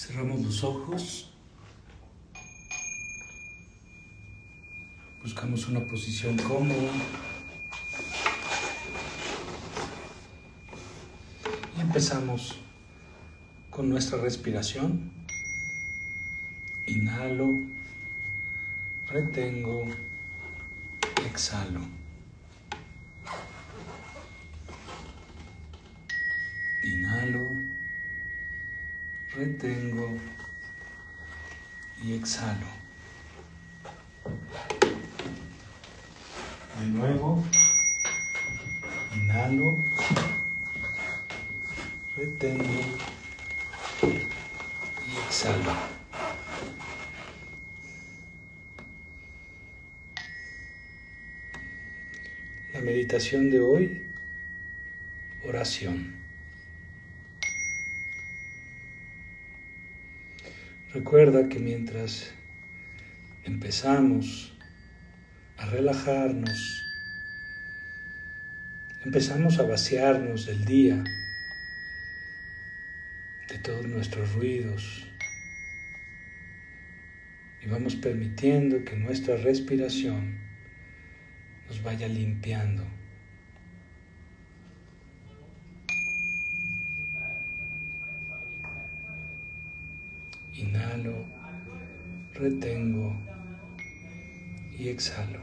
Cerramos los ojos. Buscamos una posición cómoda. Y empezamos con nuestra respiración. Inhalo, retengo, exhalo. Retengo y exhalo. De nuevo, inhalo, retengo y exhalo. La meditación de hoy, oración. Recuerda que mientras empezamos a relajarnos, empezamos a vaciarnos del día, de todos nuestros ruidos, y vamos permitiendo que nuestra respiración nos vaya limpiando. Inhalo, retengo y exhalo.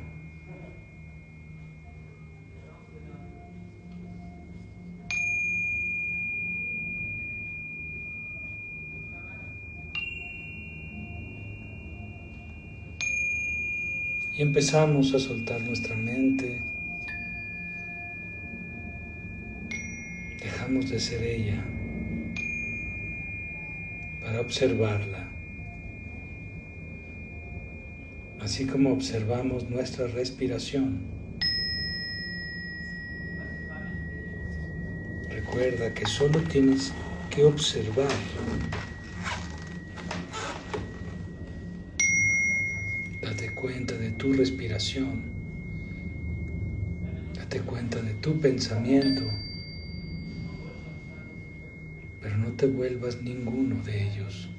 Y empezamos a soltar nuestra mente. Dejamos de ser ella para observarla. Así como observamos nuestra respiración. Recuerda que solo tienes que observar Date cuenta de tu respiración. Date cuenta de tu pensamiento. Pero no te vuelvas ninguno de ellos.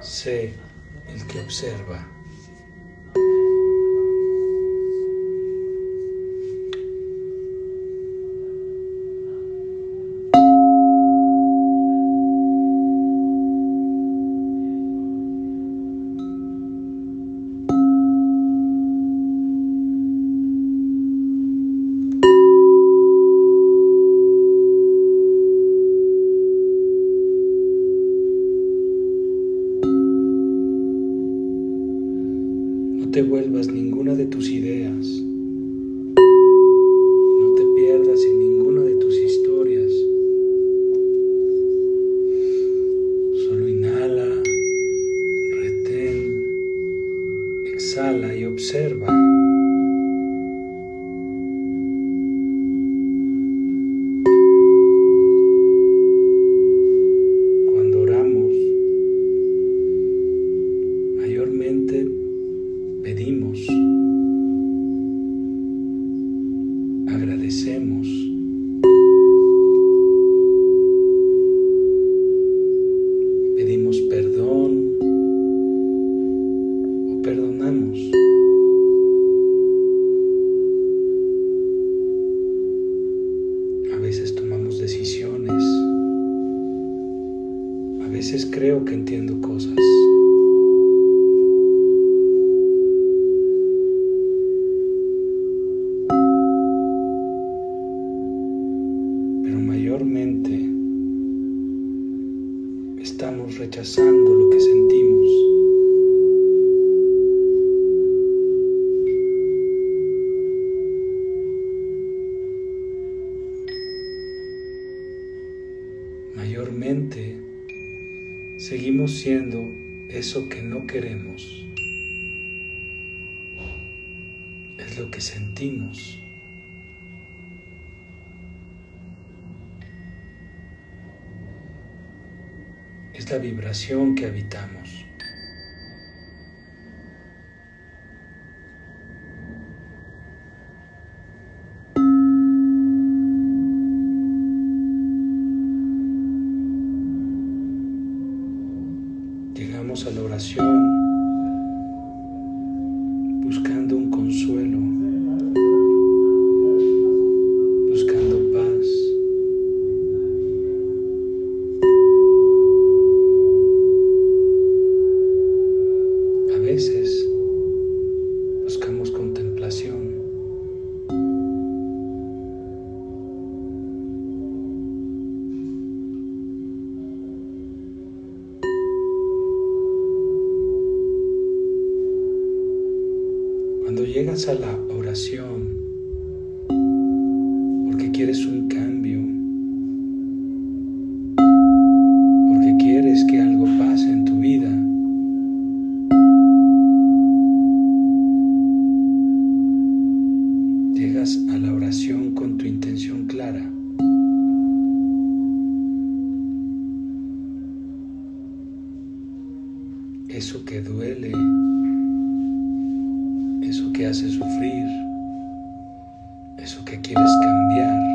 Sé el que observa. No te vuelvas ninguna de tus ideas. Agradecemos, rechazando lo que sentimos. Mayormente seguimos siendo eso que no queremos. Es lo que sentimos. vibración que habitamos. Llegamos a la oración vengas la oración porque quieres un cambio. eso que quieres cambiar.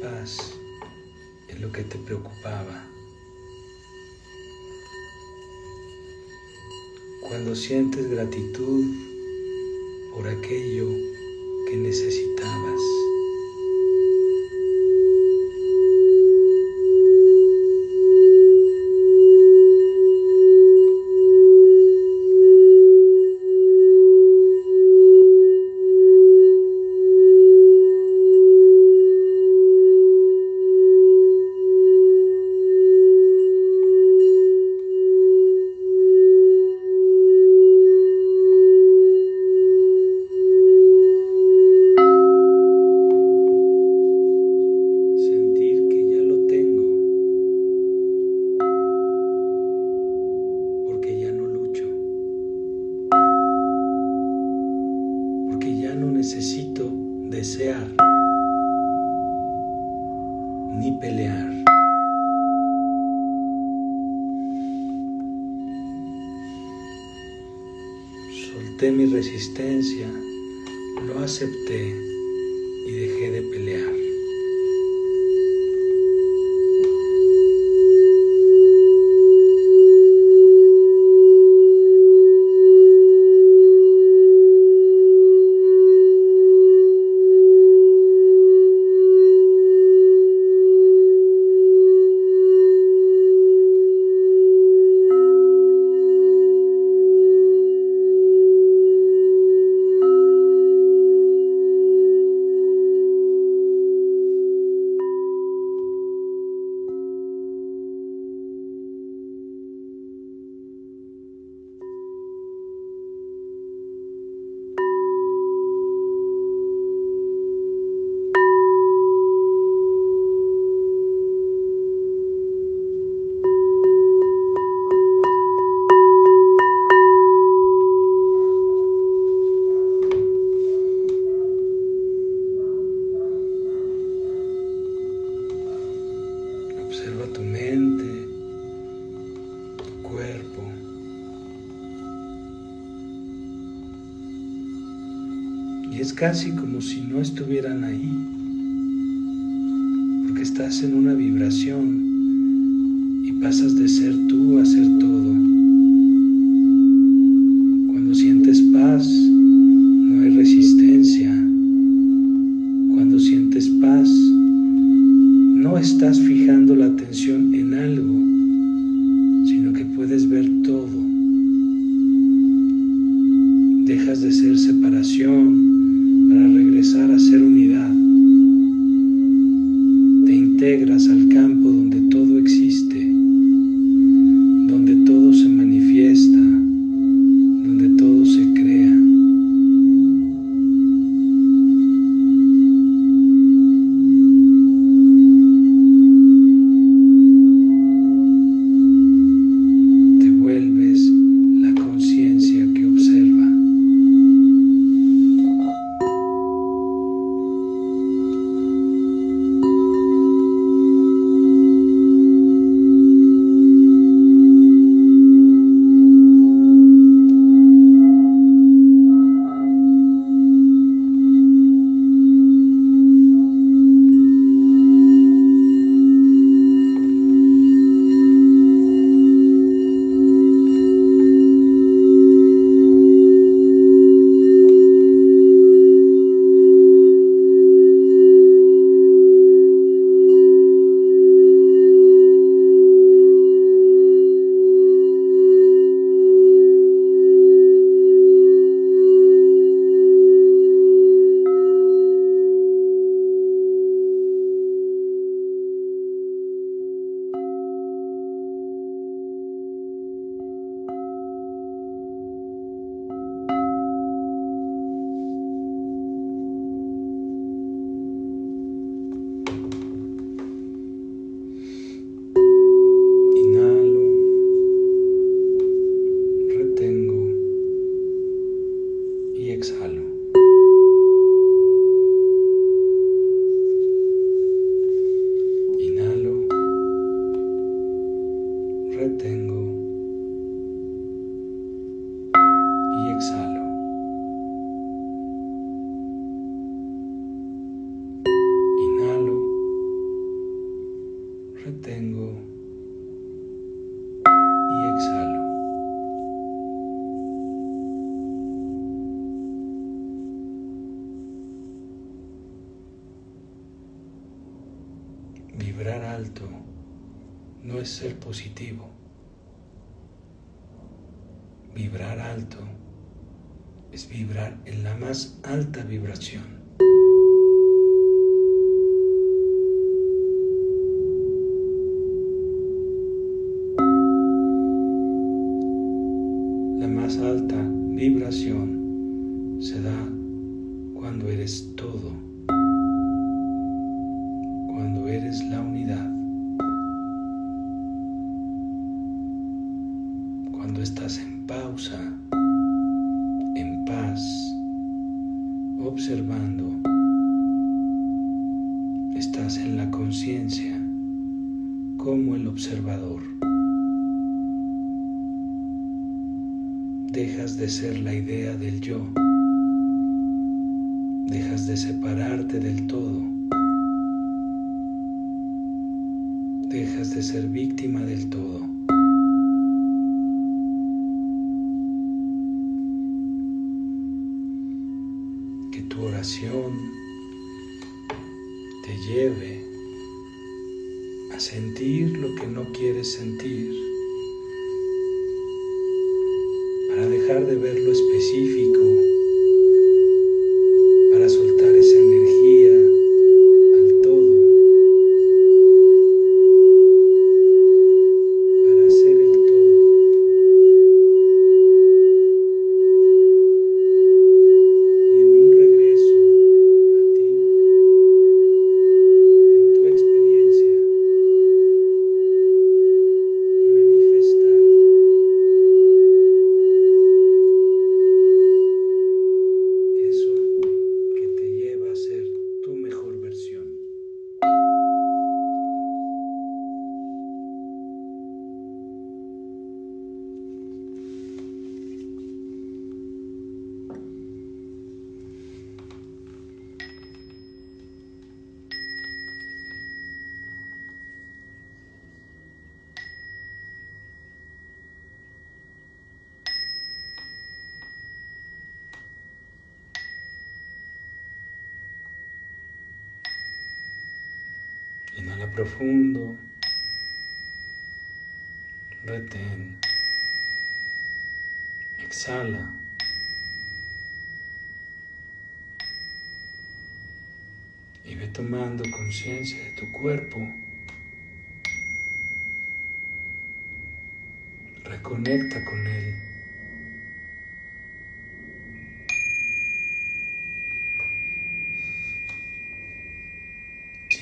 Paz en lo que te preocupaba. Cuando sientes gratitud por aquello que necesitabas. Casi como si no estuvieran ahí, porque estás en una vibración y pasas de ser tú a ser todo. Cuando sientes paz, no hay resistencia. Cuando sientes paz, no estás fijando la retengo y exhalo. Vibrar alto no es ser positivo. Vibrar alto es vibrar en la más alta vibración. La alta vibración se da cuando eres todo, cuando eres la unidad, cuando estás en pausa, en paz, observando, estás en la conciencia como el observador. Dejas de ser la idea del yo, dejas de separarte del todo, dejas de ser víctima del todo. Que tu oración te lleve a sentir lo que no quieres sentir dejar de ver lo específico profundo. Retén. Exhala. Y ve tomando conciencia de tu cuerpo. Reconecta con él.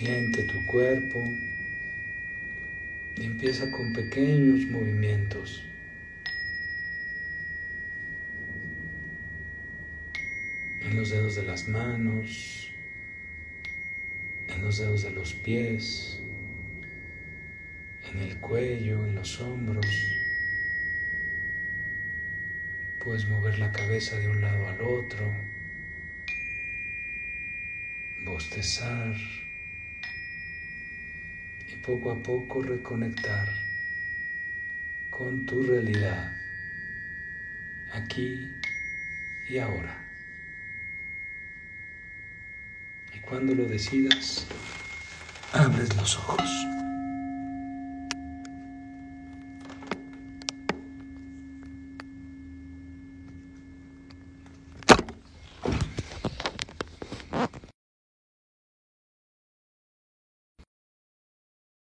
Siente tu cuerpo y empieza con pequeños movimientos. En los dedos de las manos, en los dedos de los pies, en el cuello, en los hombros. Puedes mover la cabeza de un lado al otro, bostezar poco a poco reconectar con tu realidad, aquí y ahora. Y cuando lo decidas, abres los ojos.